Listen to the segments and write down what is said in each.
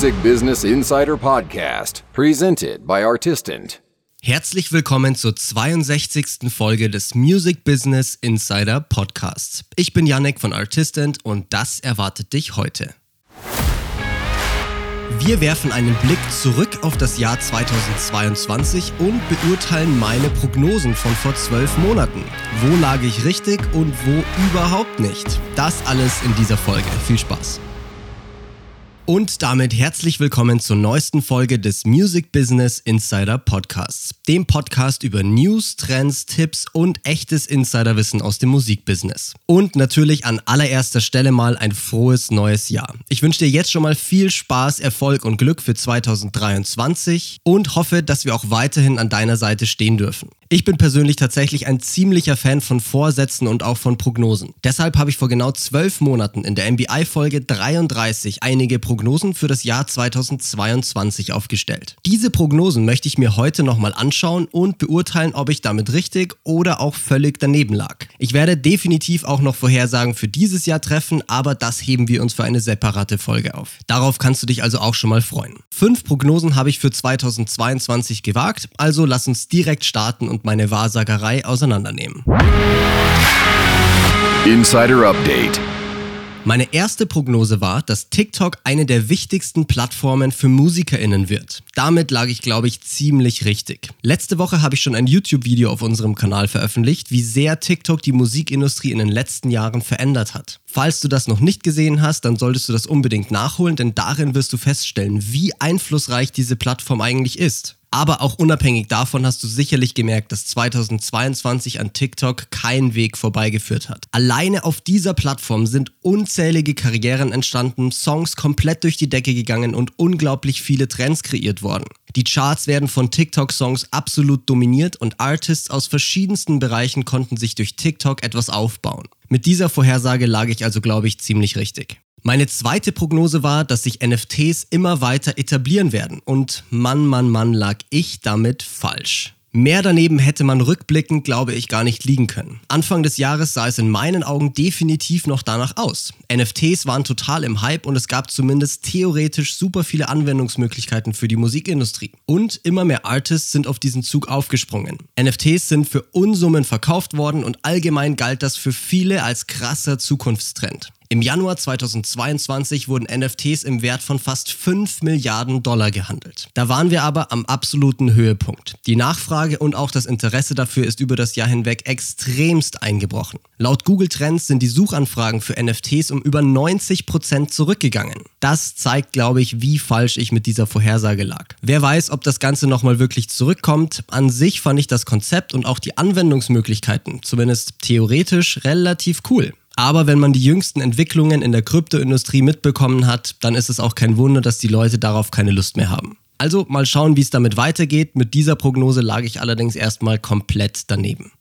Music Business Insider Podcast, presented by Artistant. Herzlich willkommen zur 62. Folge des Music Business Insider Podcasts. Ich bin Yannick von Artistant und das erwartet dich heute. Wir werfen einen Blick zurück auf das Jahr 2022 und beurteilen meine Prognosen von vor zwölf Monaten. Wo lag ich richtig und wo überhaupt nicht? Das alles in dieser Folge. Viel Spaß! Und damit herzlich willkommen zur neuesten Folge des Music Business Insider Podcasts, dem Podcast über News, Trends, Tipps und echtes Insiderwissen aus dem Musikbusiness. Und natürlich an allererster Stelle mal ein frohes neues Jahr. Ich wünsche dir jetzt schon mal viel Spaß, Erfolg und Glück für 2023 und hoffe, dass wir auch weiterhin an deiner Seite stehen dürfen. Ich bin persönlich tatsächlich ein ziemlicher Fan von Vorsätzen und auch von Prognosen. Deshalb habe ich vor genau zwölf Monaten in der MBI-Folge 33 einige Prognosen für das Jahr 2022 aufgestellt. Diese Prognosen möchte ich mir heute nochmal anschauen und beurteilen, ob ich damit richtig oder auch völlig daneben lag. Ich werde definitiv auch noch Vorhersagen für dieses Jahr treffen, aber das heben wir uns für eine separate Folge auf. Darauf kannst du dich also auch schon mal freuen. Fünf Prognosen habe ich für 2022 gewagt, also lass uns direkt starten und und meine Wahrsagerei auseinandernehmen. Insider Update. Meine erste Prognose war, dass TikTok eine der wichtigsten Plattformen für MusikerInnen wird. Damit lag ich, glaube ich, ziemlich richtig. Letzte Woche habe ich schon ein YouTube-Video auf unserem Kanal veröffentlicht, wie sehr TikTok die Musikindustrie in den letzten Jahren verändert hat. Falls du das noch nicht gesehen hast, dann solltest du das unbedingt nachholen, denn darin wirst du feststellen, wie einflussreich diese Plattform eigentlich ist. Aber auch unabhängig davon hast du sicherlich gemerkt, dass 2022 an TikTok kein Weg vorbeigeführt hat. Alleine auf dieser Plattform sind unzählige Karrieren entstanden, Songs komplett durch die Decke gegangen und unglaublich viele Trends kreiert worden. Die Charts werden von TikTok-Songs absolut dominiert und Artists aus verschiedensten Bereichen konnten sich durch TikTok etwas aufbauen. Mit dieser Vorhersage lag ich also, glaube ich, ziemlich richtig. Meine zweite Prognose war, dass sich NFTs immer weiter etablieren werden. Und Mann, Mann, Mann lag ich damit falsch. Mehr daneben hätte man rückblickend, glaube ich, gar nicht liegen können. Anfang des Jahres sah es in meinen Augen definitiv noch danach aus. NFTs waren total im Hype und es gab zumindest theoretisch super viele Anwendungsmöglichkeiten für die Musikindustrie. Und immer mehr Artists sind auf diesen Zug aufgesprungen. NFTs sind für Unsummen verkauft worden und allgemein galt das für viele als krasser Zukunftstrend. Im Januar 2022 wurden NFTs im Wert von fast 5 Milliarden Dollar gehandelt. Da waren wir aber am absoluten Höhepunkt. Die Nachfrage und auch das Interesse dafür ist über das Jahr hinweg extremst eingebrochen. Laut Google Trends sind die Suchanfragen für NFTs um über 90 Prozent zurückgegangen. Das zeigt, glaube ich, wie falsch ich mit dieser Vorhersage lag. Wer weiß, ob das Ganze nochmal wirklich zurückkommt. An sich fand ich das Konzept und auch die Anwendungsmöglichkeiten, zumindest theoretisch, relativ cool. Aber wenn man die jüngsten Entwicklungen in der Kryptoindustrie mitbekommen hat, dann ist es auch kein Wunder, dass die Leute darauf keine Lust mehr haben. Also mal schauen, wie es damit weitergeht. Mit dieser Prognose lag ich allerdings erstmal komplett daneben.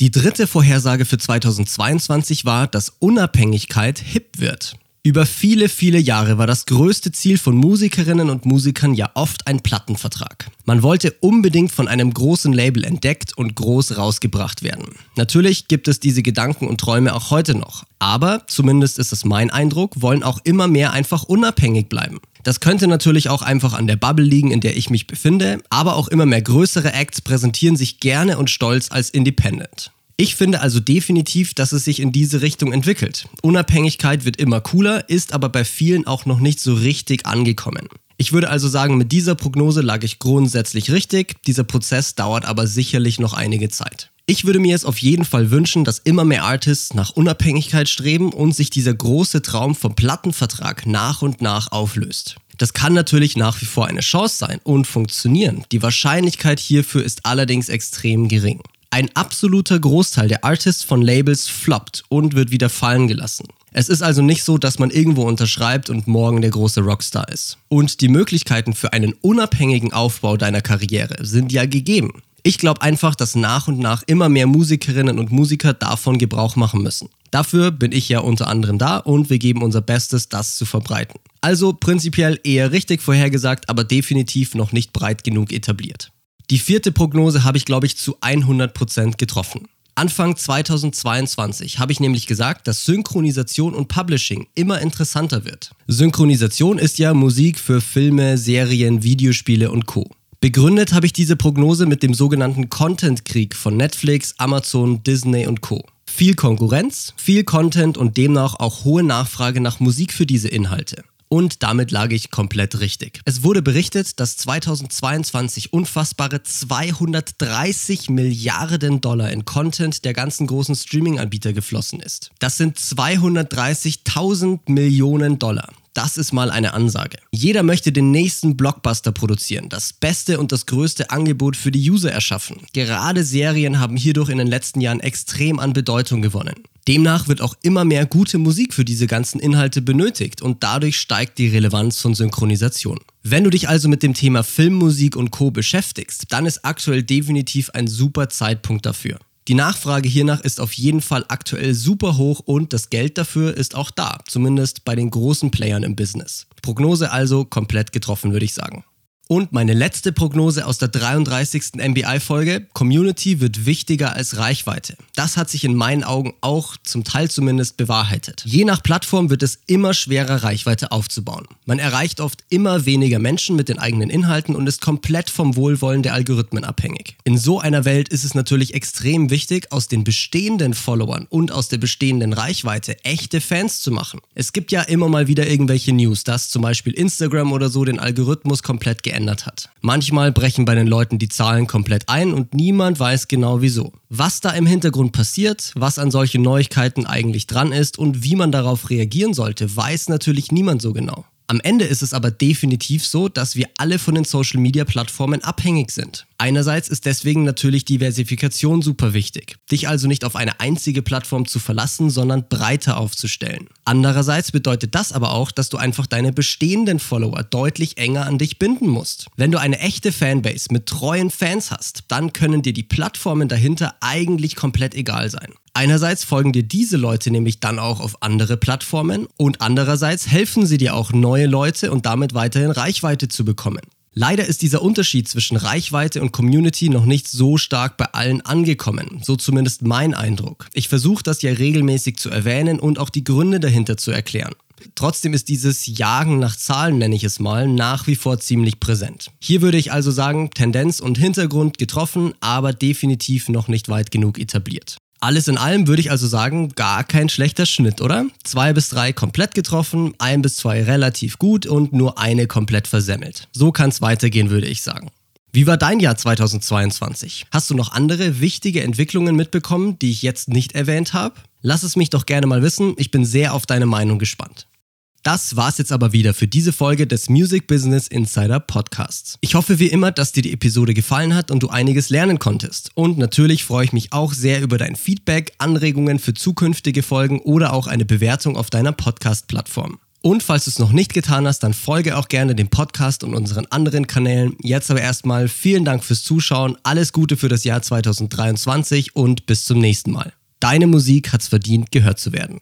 Die dritte Vorhersage für 2022 war, dass Unabhängigkeit hip wird. Über viele, viele Jahre war das größte Ziel von Musikerinnen und Musikern ja oft ein Plattenvertrag. Man wollte unbedingt von einem großen Label entdeckt und groß rausgebracht werden. Natürlich gibt es diese Gedanken und Träume auch heute noch. Aber, zumindest ist es mein Eindruck, wollen auch immer mehr einfach unabhängig bleiben. Das könnte natürlich auch einfach an der Bubble liegen, in der ich mich befinde, aber auch immer mehr größere Acts präsentieren sich gerne und stolz als Independent. Ich finde also definitiv, dass es sich in diese Richtung entwickelt. Unabhängigkeit wird immer cooler, ist aber bei vielen auch noch nicht so richtig angekommen. Ich würde also sagen, mit dieser Prognose lag ich grundsätzlich richtig, dieser Prozess dauert aber sicherlich noch einige Zeit. Ich würde mir es auf jeden Fall wünschen, dass immer mehr Artists nach Unabhängigkeit streben und sich dieser große Traum vom Plattenvertrag nach und nach auflöst. Das kann natürlich nach wie vor eine Chance sein und funktionieren. Die Wahrscheinlichkeit hierfür ist allerdings extrem gering. Ein absoluter Großteil der Artists von Labels floppt und wird wieder fallen gelassen. Es ist also nicht so, dass man irgendwo unterschreibt und morgen der große Rockstar ist. Und die Möglichkeiten für einen unabhängigen Aufbau deiner Karriere sind ja gegeben. Ich glaube einfach, dass nach und nach immer mehr Musikerinnen und Musiker davon Gebrauch machen müssen. Dafür bin ich ja unter anderem da und wir geben unser Bestes, das zu verbreiten. Also prinzipiell eher richtig vorhergesagt, aber definitiv noch nicht breit genug etabliert. Die vierte Prognose habe ich, glaube ich, zu 100% getroffen. Anfang 2022 habe ich nämlich gesagt, dass Synchronisation und Publishing immer interessanter wird. Synchronisation ist ja Musik für Filme, Serien, Videospiele und Co. Begründet habe ich diese Prognose mit dem sogenannten Content-Krieg von Netflix, Amazon, Disney und Co. Viel Konkurrenz, viel Content und demnach auch hohe Nachfrage nach Musik für diese Inhalte. Und damit lag ich komplett richtig. Es wurde berichtet, dass 2022 unfassbare 230 Milliarden Dollar in Content der ganzen großen Streaming-Anbieter geflossen ist. Das sind 230.000 Millionen Dollar. Das ist mal eine Ansage. Jeder möchte den nächsten Blockbuster produzieren, das beste und das größte Angebot für die User erschaffen. Gerade Serien haben hierdurch in den letzten Jahren extrem an Bedeutung gewonnen. Demnach wird auch immer mehr gute Musik für diese ganzen Inhalte benötigt und dadurch steigt die Relevanz von Synchronisation. Wenn du dich also mit dem Thema Filmmusik und Co beschäftigst, dann ist aktuell definitiv ein super Zeitpunkt dafür. Die Nachfrage hiernach ist auf jeden Fall aktuell super hoch und das Geld dafür ist auch da, zumindest bei den großen Playern im Business. Prognose also komplett getroffen, würde ich sagen. Und meine letzte Prognose aus der 33. MBI-Folge, Community wird wichtiger als Reichweite. Das hat sich in meinen Augen auch zum Teil zumindest bewahrheitet. Je nach Plattform wird es immer schwerer, Reichweite aufzubauen. Man erreicht oft immer weniger Menschen mit den eigenen Inhalten und ist komplett vom Wohlwollen der Algorithmen abhängig. In so einer Welt ist es natürlich extrem wichtig, aus den bestehenden Followern und aus der bestehenden Reichweite echte Fans zu machen. Es gibt ja immer mal wieder irgendwelche News, dass zum Beispiel Instagram oder so den Algorithmus komplett geändert geändert hat. Manchmal brechen bei den Leuten die Zahlen komplett ein und niemand weiß genau wieso. Was da im Hintergrund passiert, was an solchen Neuigkeiten eigentlich dran ist und wie man darauf reagieren sollte, weiß natürlich niemand so genau. Am Ende ist es aber definitiv so, dass wir alle von den Social-Media-Plattformen abhängig sind. Einerseits ist deswegen natürlich Diversifikation super wichtig, dich also nicht auf eine einzige Plattform zu verlassen, sondern breiter aufzustellen. Andererseits bedeutet das aber auch, dass du einfach deine bestehenden Follower deutlich enger an dich binden musst. Wenn du eine echte Fanbase mit treuen Fans hast, dann können dir die Plattformen dahinter eigentlich komplett egal sein. Einerseits folgen dir diese Leute nämlich dann auch auf andere Plattformen und andererseits helfen sie dir auch neue Leute und damit weiterhin Reichweite zu bekommen. Leider ist dieser Unterschied zwischen Reichweite und Community noch nicht so stark bei allen angekommen, so zumindest mein Eindruck. Ich versuche das ja regelmäßig zu erwähnen und auch die Gründe dahinter zu erklären. Trotzdem ist dieses Jagen nach Zahlen, nenne ich es mal, nach wie vor ziemlich präsent. Hier würde ich also sagen, Tendenz und Hintergrund getroffen, aber definitiv noch nicht weit genug etabliert. Alles in allem würde ich also sagen, gar kein schlechter Schnitt, oder? Zwei bis drei komplett getroffen, ein bis zwei relativ gut und nur eine komplett versemmelt. So kann es weitergehen, würde ich sagen. Wie war dein Jahr 2022? Hast du noch andere wichtige Entwicklungen mitbekommen, die ich jetzt nicht erwähnt habe? Lass es mich doch gerne mal wissen, ich bin sehr auf deine Meinung gespannt. Das war's jetzt aber wieder für diese Folge des Music Business Insider Podcasts. Ich hoffe wie immer, dass dir die Episode gefallen hat und du einiges lernen konntest. Und natürlich freue ich mich auch sehr über dein Feedback, Anregungen für zukünftige Folgen oder auch eine Bewertung auf deiner Podcast-Plattform. Und falls du es noch nicht getan hast, dann folge auch gerne dem Podcast und unseren anderen Kanälen. Jetzt aber erstmal vielen Dank fürs Zuschauen, alles Gute für das Jahr 2023 und bis zum nächsten Mal. Deine Musik hat's verdient, gehört zu werden.